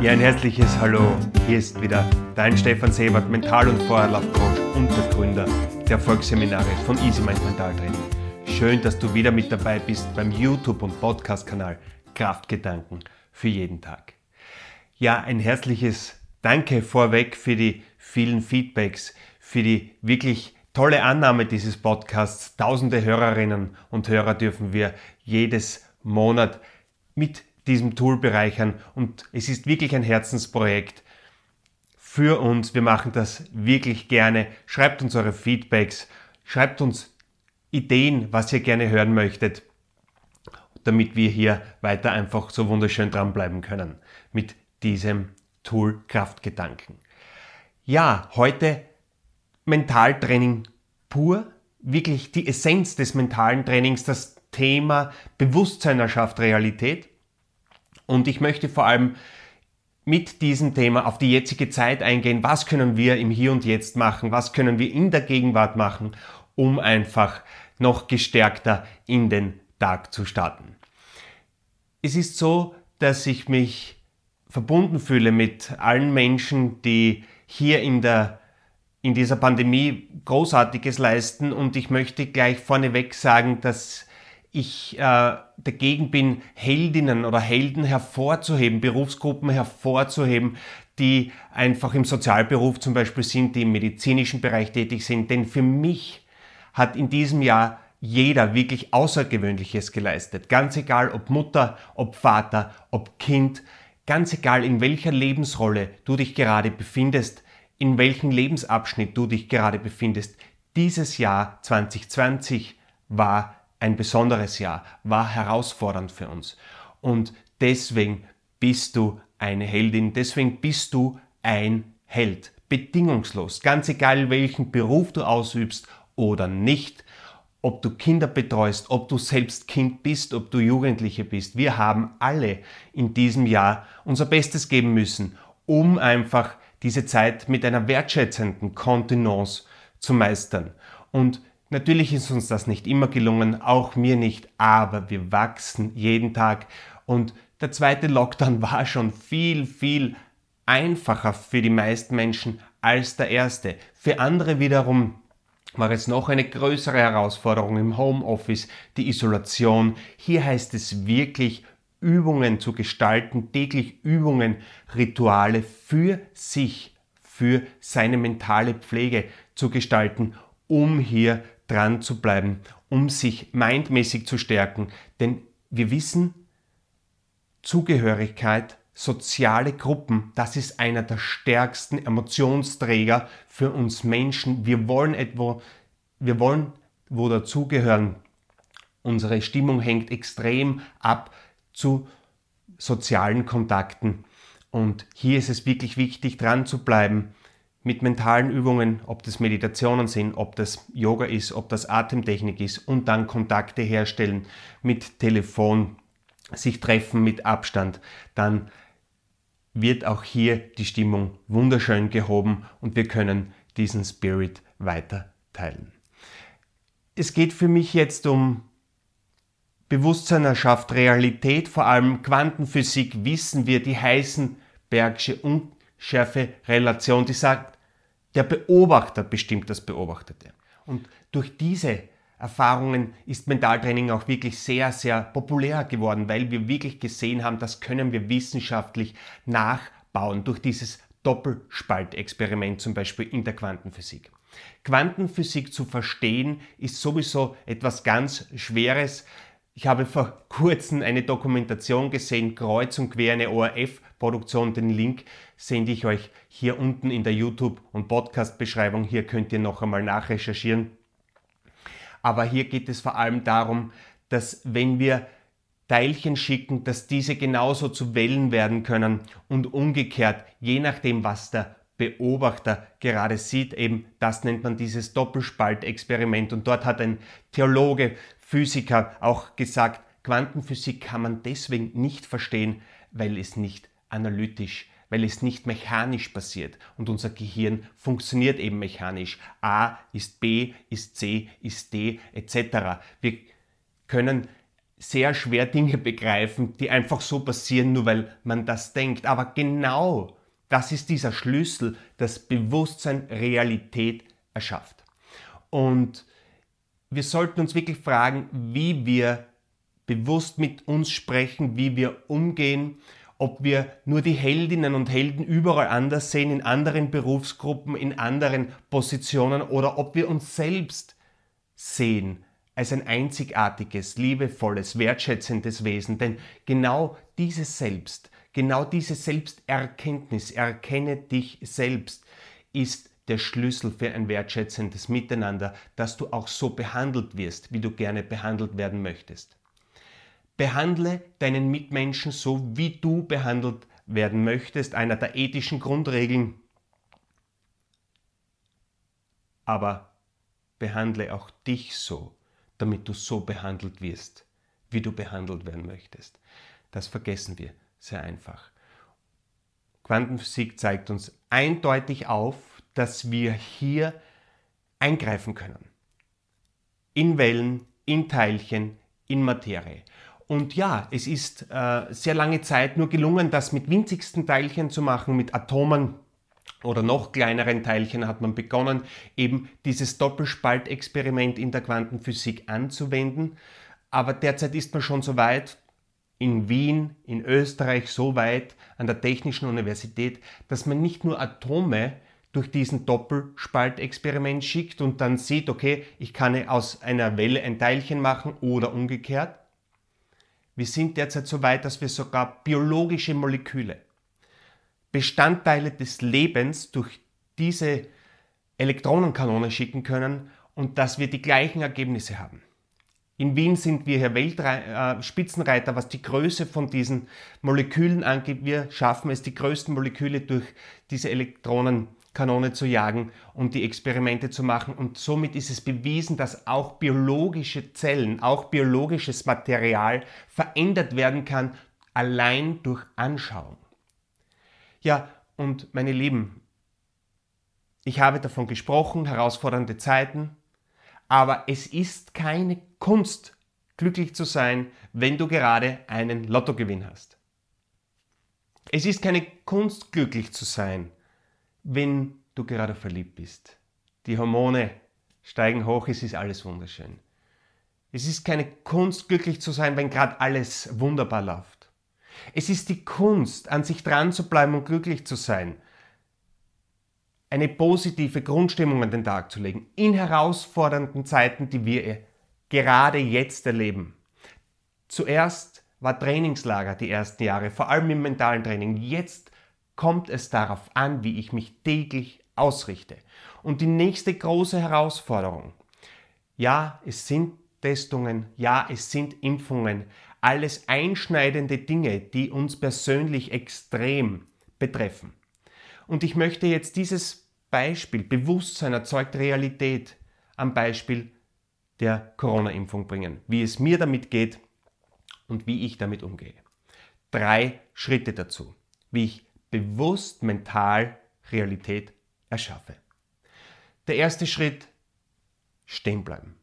Ja, ein herzliches Hallo. Hier ist wieder dein Stefan Sebert, Mental- und Vorherlaufcoach und der Gründer der Erfolgsseminare von Easy Mind Mentaltraining. Schön, dass du wieder mit dabei bist beim YouTube- und Podcast-Kanal Kraftgedanken für jeden Tag. Ja, ein herzliches Danke vorweg für die vielen Feedbacks, für die wirklich tolle Annahme dieses Podcasts. Tausende Hörerinnen und Hörer dürfen wir jedes Monat mit diesem Tool bereichern und es ist wirklich ein Herzensprojekt für uns. Wir machen das wirklich gerne. Schreibt uns eure Feedbacks, schreibt uns Ideen, was ihr gerne hören möchtet, damit wir hier weiter einfach so wunderschön dranbleiben können mit diesem Tool Kraftgedanken. Ja, heute Mentaltraining pur, wirklich die Essenz des mentalen Trainings, das Thema Bewusstsein erschafft Realität. Und ich möchte vor allem mit diesem Thema auf die jetzige Zeit eingehen. Was können wir im Hier und Jetzt machen? Was können wir in der Gegenwart machen, um einfach noch gestärkter in den Tag zu starten? Es ist so, dass ich mich verbunden fühle mit allen Menschen, die hier in der in dieser Pandemie Großartiges leisten und ich möchte gleich vorneweg sagen, dass ich äh, dagegen bin, Heldinnen oder Helden hervorzuheben, Berufsgruppen hervorzuheben, die einfach im Sozialberuf zum Beispiel sind, die im medizinischen Bereich tätig sind. Denn für mich hat in diesem Jahr jeder wirklich Außergewöhnliches geleistet. Ganz egal, ob Mutter, ob Vater, ob Kind, ganz egal, in welcher Lebensrolle du dich gerade befindest, in welchem Lebensabschnitt du dich gerade befindest. Dieses Jahr 2020 war ein besonderes Jahr, war herausfordernd für uns. Und deswegen bist du eine Heldin, deswegen bist du ein Held. Bedingungslos, ganz egal welchen Beruf du ausübst oder nicht, ob du Kinder betreust, ob du selbst Kind bist, ob du Jugendliche bist. Wir haben alle in diesem Jahr unser Bestes geben müssen, um einfach diese Zeit mit einer wertschätzenden Kontenance zu meistern. Und Natürlich ist uns das nicht immer gelungen, auch mir nicht, aber wir wachsen jeden Tag und der zweite Lockdown war schon viel, viel einfacher für die meisten Menschen als der erste. Für andere wiederum war es noch eine größere Herausforderung im Homeoffice, die Isolation. Hier heißt es wirklich, Übungen zu gestalten, täglich Übungen, Rituale für sich, für seine mentale Pflege zu gestalten, um hier dran zu bleiben, um sich mindmäßig zu stärken. Denn wir wissen, Zugehörigkeit, soziale Gruppen, das ist einer der stärksten Emotionsträger für uns Menschen. Wir wollen etwa, wir wollen wo dazugehören. Unsere Stimmung hängt extrem ab zu sozialen Kontakten. Und hier ist es wirklich wichtig, dran zu bleiben mit mentalen Übungen, ob das Meditationen sind, ob das Yoga ist, ob das Atemtechnik ist und dann Kontakte herstellen mit Telefon, sich treffen mit Abstand, dann wird auch hier die Stimmung wunderschön gehoben und wir können diesen Spirit weiter teilen. Es geht für mich jetzt um Bewusstsein erschafft Realität, vor allem Quantenphysik wissen wir, die Heisenbergsche und schärfe Relation, die sagt, der Beobachter bestimmt das Beobachtete. Und durch diese Erfahrungen ist Mentaltraining auch wirklich sehr, sehr populär geworden, weil wir wirklich gesehen haben, das können wir wissenschaftlich nachbauen durch dieses Doppelspaltexperiment zum Beispiel in der Quantenphysik. Quantenphysik zu verstehen ist sowieso etwas ganz Schweres. Ich habe vor kurzem eine Dokumentation gesehen, kreuz und quer eine ORF-Produktion. Den Link sende ich euch hier unten in der YouTube- und Podcast-Beschreibung. Hier könnt ihr noch einmal nachrecherchieren. Aber hier geht es vor allem darum, dass wenn wir Teilchen schicken, dass diese genauso zu Wellen werden können und umgekehrt, je nachdem, was der Beobachter gerade sieht, eben das nennt man dieses Doppelspaltexperiment. Und dort hat ein Theologe Physiker auch gesagt, Quantenphysik kann man deswegen nicht verstehen, weil es nicht analytisch, weil es nicht mechanisch passiert. Und unser Gehirn funktioniert eben mechanisch. A ist B, ist C, ist D, etc. Wir können sehr schwer Dinge begreifen, die einfach so passieren, nur weil man das denkt. Aber genau das ist dieser Schlüssel, das Bewusstsein Realität erschafft. Und wir sollten uns wirklich fragen, wie wir bewusst mit uns sprechen, wie wir umgehen, ob wir nur die Heldinnen und Helden überall anders sehen, in anderen Berufsgruppen, in anderen Positionen oder ob wir uns selbst sehen als ein einzigartiges, liebevolles, wertschätzendes Wesen. Denn genau dieses Selbst, genau diese Selbsterkenntnis, erkenne dich selbst, ist der Schlüssel für ein wertschätzendes Miteinander, dass du auch so behandelt wirst, wie du gerne behandelt werden möchtest. Behandle deinen Mitmenschen so, wie du behandelt werden möchtest, einer der ethischen Grundregeln. Aber behandle auch dich so, damit du so behandelt wirst, wie du behandelt werden möchtest. Das vergessen wir sehr einfach. Quantenphysik zeigt uns eindeutig auf, dass wir hier eingreifen können. In Wellen, in Teilchen, in Materie. Und ja, es ist äh, sehr lange Zeit nur gelungen, das mit winzigsten Teilchen zu machen, mit Atomen oder noch kleineren Teilchen hat man begonnen, eben dieses Doppelspaltexperiment in der Quantenphysik anzuwenden. Aber derzeit ist man schon so weit, in Wien, in Österreich, so weit an der Technischen Universität, dass man nicht nur Atome durch diesen Doppelspaltexperiment schickt und dann sieht, okay, ich kann aus einer Welle ein Teilchen machen oder umgekehrt. Wir sind derzeit so weit, dass wir sogar biologische Moleküle, Bestandteile des Lebens durch diese Elektronenkanone schicken können und dass wir die gleichen Ergebnisse haben. In Wien sind wir hier Weltre äh, Spitzenreiter, was die Größe von diesen Molekülen angeht. Wir schaffen es, die größten Moleküle durch diese Elektronenkanone zu jagen und die Experimente zu machen. Und somit ist es bewiesen, dass auch biologische Zellen, auch biologisches Material verändert werden kann, allein durch Anschauung. Ja, und meine Lieben, ich habe davon gesprochen, herausfordernde Zeiten, aber es ist keine Kunst, glücklich zu sein, wenn du gerade einen Lottogewinn hast. Es ist keine Kunst, glücklich zu sein, wenn du gerade verliebt bist. Die Hormone steigen hoch, es ist alles wunderschön. Es ist keine Kunst, glücklich zu sein, wenn gerade alles wunderbar läuft. Es ist die Kunst, an sich dran zu bleiben und glücklich zu sein. Eine positive Grundstimmung an den Tag zu legen in herausfordernden Zeiten, die wir gerade jetzt erleben. Zuerst war Trainingslager die ersten Jahre, vor allem im mentalen Training. Jetzt kommt es darauf an, wie ich mich täglich ausrichte. Und die nächste große Herausforderung, ja, es sind Testungen, ja, es sind Impfungen, alles einschneidende Dinge, die uns persönlich extrem betreffen. Und ich möchte jetzt dieses Beispiel, Bewusstsein erzeugt Realität, am Beispiel der Corona-Impfung bringen, wie es mir damit geht und wie ich damit umgehe. Drei Schritte dazu, wie ich bewusst mental Realität erschaffe. Der erste Schritt, stehen bleiben.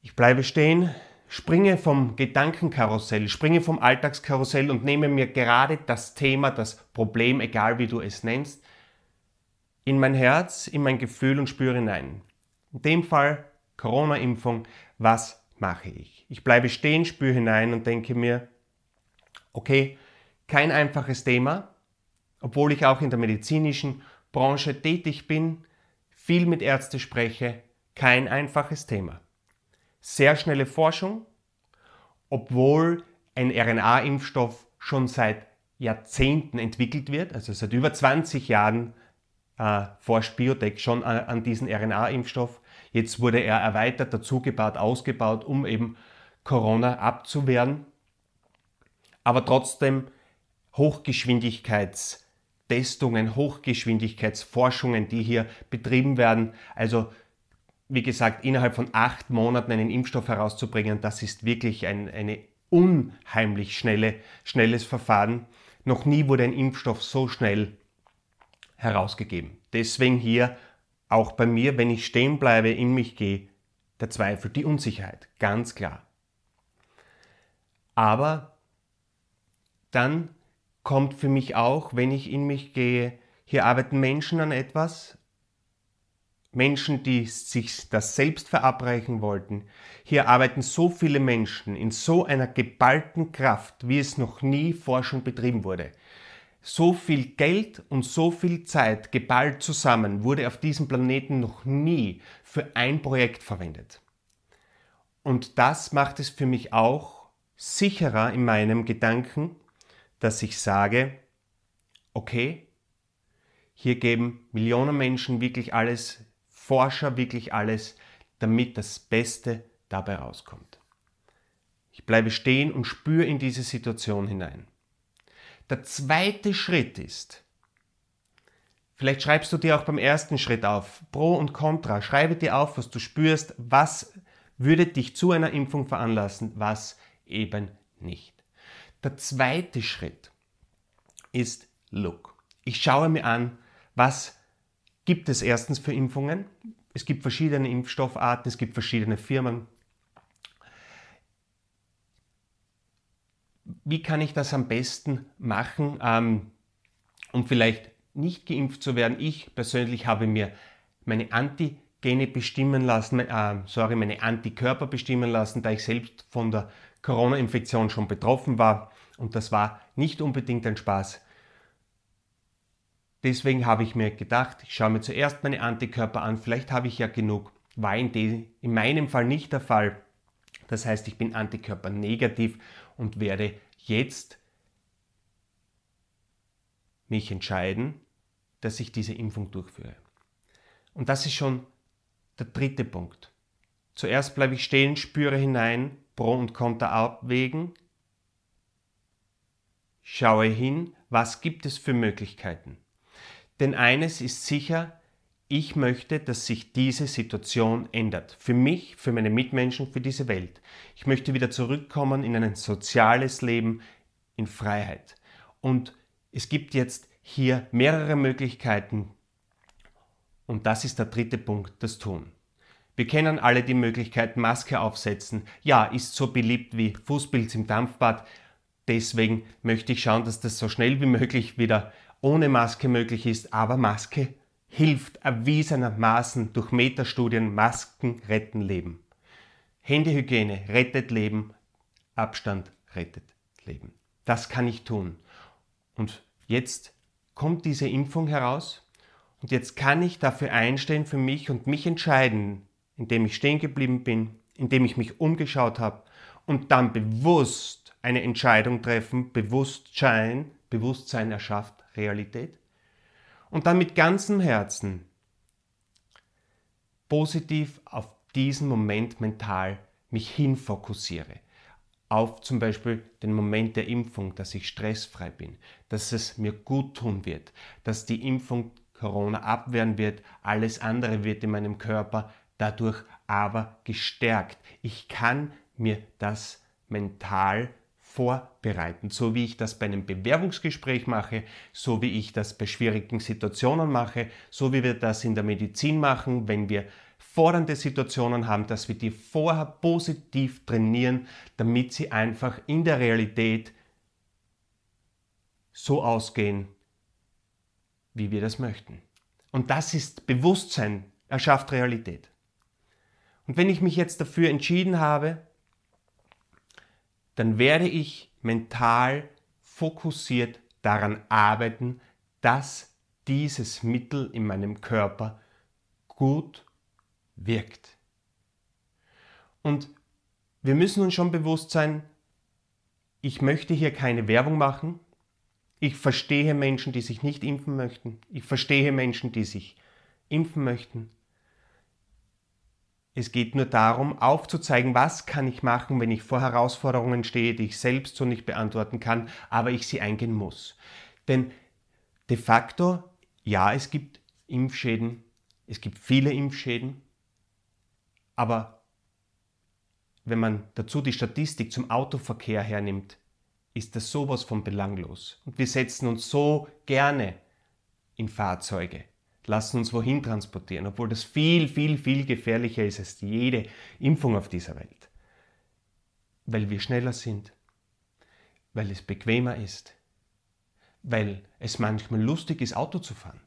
Ich bleibe stehen, springe vom Gedankenkarussell, springe vom Alltagskarussell und nehme mir gerade das Thema, das Problem, egal wie du es nennst, in mein Herz, in mein Gefühl und spüre hinein. In dem Fall Corona-Impfung, was mache ich? Ich bleibe stehen, spüre hinein und denke mir, okay, kein einfaches Thema, obwohl ich auch in der medizinischen Branche tätig bin, viel mit Ärzten spreche, kein einfaches Thema sehr schnelle Forschung, obwohl ein RNA-Impfstoff schon seit Jahrzehnten entwickelt wird, also seit über 20 Jahren äh, forscht Biotech schon an, an diesen RNA-Impfstoff. Jetzt wurde er erweitert, dazugebaut, ausgebaut, um eben Corona abzuwehren. Aber trotzdem Hochgeschwindigkeitstestungen, Hochgeschwindigkeitsforschungen, die hier betrieben werden. Also wie gesagt, innerhalb von acht Monaten einen Impfstoff herauszubringen, das ist wirklich ein eine unheimlich schnelle, schnelles Verfahren. Noch nie wurde ein Impfstoff so schnell herausgegeben. Deswegen hier auch bei mir, wenn ich stehen bleibe, in mich gehe, der Zweifel, die Unsicherheit, ganz klar. Aber dann kommt für mich auch, wenn ich in mich gehe, hier arbeiten Menschen an etwas, Menschen, die sich das selbst verabreichen wollten. Hier arbeiten so viele Menschen in so einer geballten Kraft, wie es noch nie Forschung betrieben wurde. So viel Geld und so viel Zeit geballt zusammen wurde auf diesem Planeten noch nie für ein Projekt verwendet. Und das macht es für mich auch sicherer in meinem Gedanken, dass ich sage, okay, hier geben Millionen Menschen wirklich alles Forscher wirklich alles, damit das Beste dabei rauskommt. Ich bleibe stehen und spüre in diese Situation hinein. Der zweite Schritt ist, vielleicht schreibst du dir auch beim ersten Schritt auf, Pro und Contra, schreibe dir auf, was du spürst, was würde dich zu einer Impfung veranlassen, was eben nicht. Der zweite Schritt ist Look. Ich schaue mir an, was gibt es erstens für Impfungen. Es gibt verschiedene Impfstoffarten, es gibt verschiedene Firmen. Wie kann ich das am besten machen, ähm, um vielleicht nicht geimpft zu werden? Ich persönlich habe mir meine Antigene bestimmen lassen, äh, sorry, meine Antikörper bestimmen lassen, da ich selbst von der Corona-Infektion schon betroffen war. Und das war nicht unbedingt ein Spaß. Deswegen habe ich mir gedacht, ich schaue mir zuerst meine Antikörper an, vielleicht habe ich ja genug. War in, in meinem Fall nicht der Fall. Das heißt, ich bin Antikörper negativ und werde jetzt mich entscheiden, dass ich diese Impfung durchführe. Und das ist schon der dritte Punkt. Zuerst bleibe ich stehen, spüre hinein, Pro und Contra abwägen, schaue hin, was gibt es für Möglichkeiten. Denn eines ist sicher, ich möchte, dass sich diese Situation ändert. Für mich, für meine Mitmenschen, für diese Welt. Ich möchte wieder zurückkommen in ein soziales Leben, in Freiheit. Und es gibt jetzt hier mehrere Möglichkeiten. Und das ist der dritte Punkt, das Tun. Wir kennen alle die Möglichkeit, Maske aufsetzen. Ja, ist so beliebt wie Fußpilz im Dampfbad. Deswegen möchte ich schauen, dass das so schnell wie möglich wieder ohne Maske möglich ist, aber Maske hilft erwiesenermaßen durch Metastudien, Masken retten Leben. Händehygiene rettet Leben, Abstand rettet Leben. Das kann ich tun. Und jetzt kommt diese Impfung heraus und jetzt kann ich dafür einstehen für mich und mich entscheiden, indem ich stehen geblieben bin, indem ich mich umgeschaut habe und dann bewusst eine Entscheidung treffen, Bewusstsein, Bewusstsein erschafft, Realität. Und dann mit ganzem Herzen positiv auf diesen Moment mental mich hinfokussiere. Auf zum Beispiel den Moment der Impfung, dass ich stressfrei bin, dass es mir gut tun wird, dass die Impfung Corona abwehren wird, alles andere wird in meinem Körper dadurch aber gestärkt. Ich kann mir das mental vorbereiten, so wie ich das bei einem Bewerbungsgespräch mache, so wie ich das bei schwierigen Situationen mache, so wie wir das in der Medizin machen, wenn wir fordernde Situationen haben, dass wir die vorher positiv trainieren, damit sie einfach in der Realität so ausgehen, wie wir das möchten. Und das ist Bewusstsein, erschafft Realität. Und wenn ich mich jetzt dafür entschieden habe, dann werde ich mental fokussiert daran arbeiten, dass dieses Mittel in meinem Körper gut wirkt. Und wir müssen uns schon bewusst sein, ich möchte hier keine Werbung machen. Ich verstehe Menschen, die sich nicht impfen möchten. Ich verstehe Menschen, die sich impfen möchten. Es geht nur darum, aufzuzeigen, was kann ich machen, wenn ich vor Herausforderungen stehe, die ich selbst so nicht beantworten kann, aber ich sie eingehen muss. Denn de facto, ja, es gibt Impfschäden, es gibt viele Impfschäden, aber wenn man dazu die Statistik zum Autoverkehr hernimmt, ist das sowas von belanglos. Und wir setzen uns so gerne in Fahrzeuge. lassen uns wohin transportieren, obwohl das viel, viel, viel gefährlicher ist als jede Impfung auf dieser Welt. Weil wir schneller sind, weil es bequemer ist, weil es manchmal lustig ist, Auto zu fahren.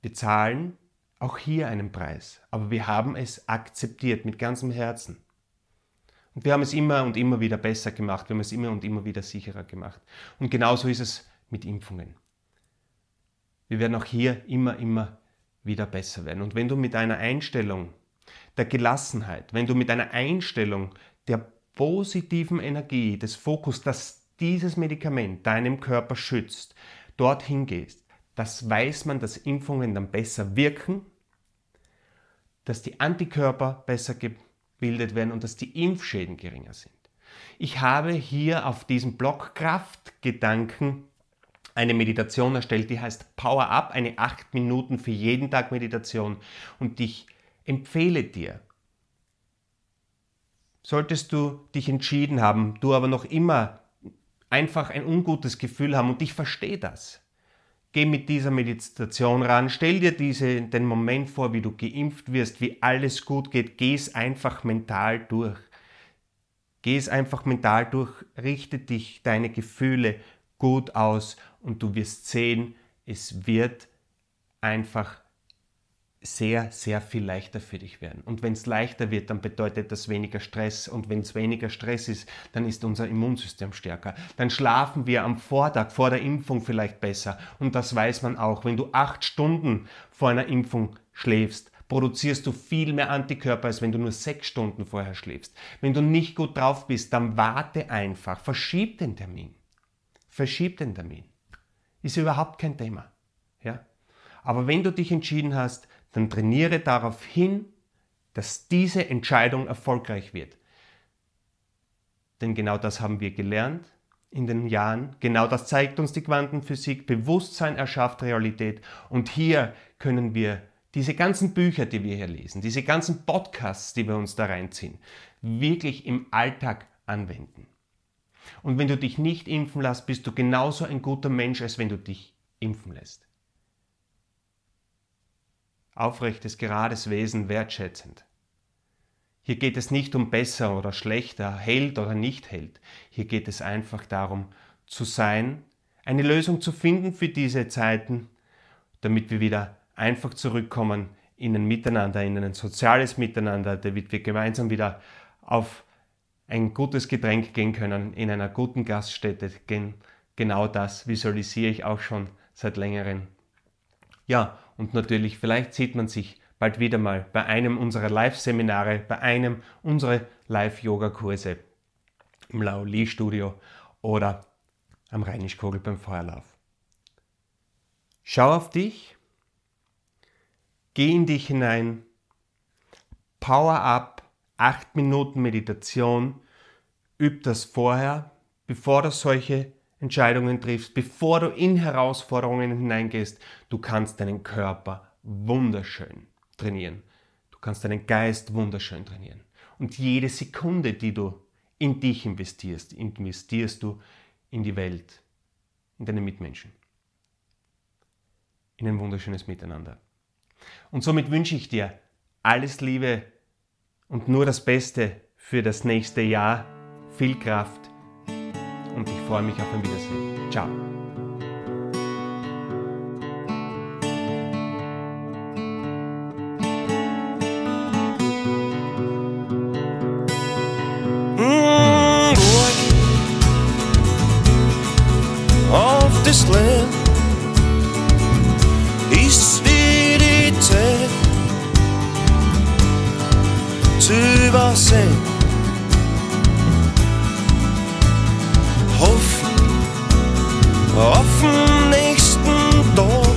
Wir zahlen auch hier einen Preis, aber wir haben es akzeptiert mit ganzem Herzen. Und wir haben es immer und immer wieder besser gemacht, wir haben es immer und immer wieder sicherer gemacht. Und genauso ist es mit Impfungen. Wir werden auch hier immer, immer wieder besser werden. Und wenn du mit einer Einstellung der Gelassenheit, wenn du mit einer Einstellung der positiven Energie, des Fokus, dass dieses Medikament deinem Körper schützt, dorthin gehst, das weiß man, dass Impfungen dann besser wirken, dass die Antikörper besser gebildet werden und dass die Impfschäden geringer sind. Ich habe hier auf diesem Blog Kraftgedanken eine Meditation erstellt, die heißt Power Up, eine 8 Minuten für jeden Tag Meditation. Und ich empfehle dir, solltest du dich entschieden haben, du aber noch immer einfach ein ungutes Gefühl haben und ich verstehe das. Geh mit dieser Meditation ran, stell dir diese, den Moment vor, wie du geimpft wirst, wie alles gut geht, geh es einfach mental durch. Geh es einfach mental durch, richte dich deine Gefühle gut aus und du wirst sehen, es wird einfach sehr, sehr viel leichter für dich werden. Und wenn es leichter wird, dann bedeutet das weniger Stress. Und wenn es weniger Stress ist, dann ist unser Immunsystem stärker. Dann schlafen wir am Vortag vor der Impfung vielleicht besser. Und das weiß man auch. Wenn du acht Stunden vor einer Impfung schläfst, produzierst du viel mehr Antikörper, als wenn du nur sechs Stunden vorher schläfst. Wenn du nicht gut drauf bist, dann warte einfach. Verschieb den Termin. Verschieb den Termin. Ist überhaupt kein Thema. Ja? Aber wenn du dich entschieden hast, dann trainiere darauf hin, dass diese Entscheidung erfolgreich wird. Denn genau das haben wir gelernt in den Jahren. Genau das zeigt uns die Quantenphysik. Bewusstsein erschafft Realität. Und hier können wir diese ganzen Bücher, die wir hier lesen, diese ganzen Podcasts, die wir uns da reinziehen, wirklich im Alltag anwenden. Und wenn du dich nicht impfen lässt, bist du genauso ein guter Mensch, als wenn du dich impfen lässt aufrechtes, gerades Wesen wertschätzend. Hier geht es nicht um besser oder schlechter, Held oder nicht Held. Hier geht es einfach darum, zu sein, eine Lösung zu finden für diese Zeiten, damit wir wieder einfach zurückkommen in ein Miteinander, in ein soziales Miteinander, damit wir gemeinsam wieder auf ein gutes Getränk gehen können, in einer guten Gaststätte. Genau das visualisiere ich auch schon seit längerem. Ja, und natürlich, vielleicht sieht man sich bald wieder mal bei einem unserer Live-Seminare, bei einem unserer Live-Yoga-Kurse im Laoli-Studio oder am Rheinischkogel beim Feuerlauf. Schau auf dich, geh in dich hinein, Power up, 8 Minuten Meditation, üb das vorher, bevor du solche Entscheidungen triffst, bevor du in Herausforderungen hineingehst, du kannst deinen Körper wunderschön trainieren. Du kannst deinen Geist wunderschön trainieren. Und jede Sekunde, die du in dich investierst, investierst du in die Welt, in deine Mitmenschen. In ein wunderschönes Miteinander. Und somit wünsche ich dir alles Liebe und nur das Beste für das nächste Jahr. Viel Kraft und ich freue mich auf ein Wiedersehen. Ciao. this land wie die Zeit übersehen. auf den nächsten Tag.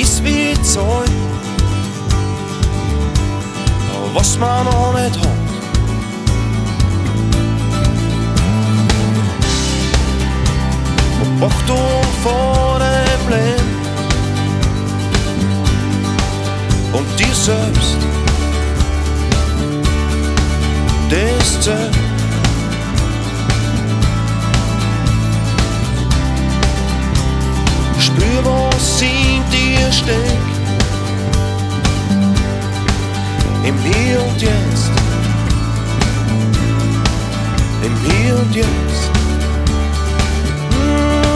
Ist wie Zeug, was man noch nicht hat. Achtung vor dem Leben und dir selbst. Das zählt. Jetzt. Mm,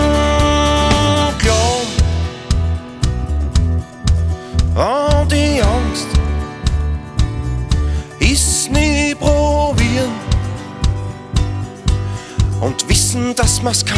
die Angst ist nie probieren. Und wissen, dass man's kann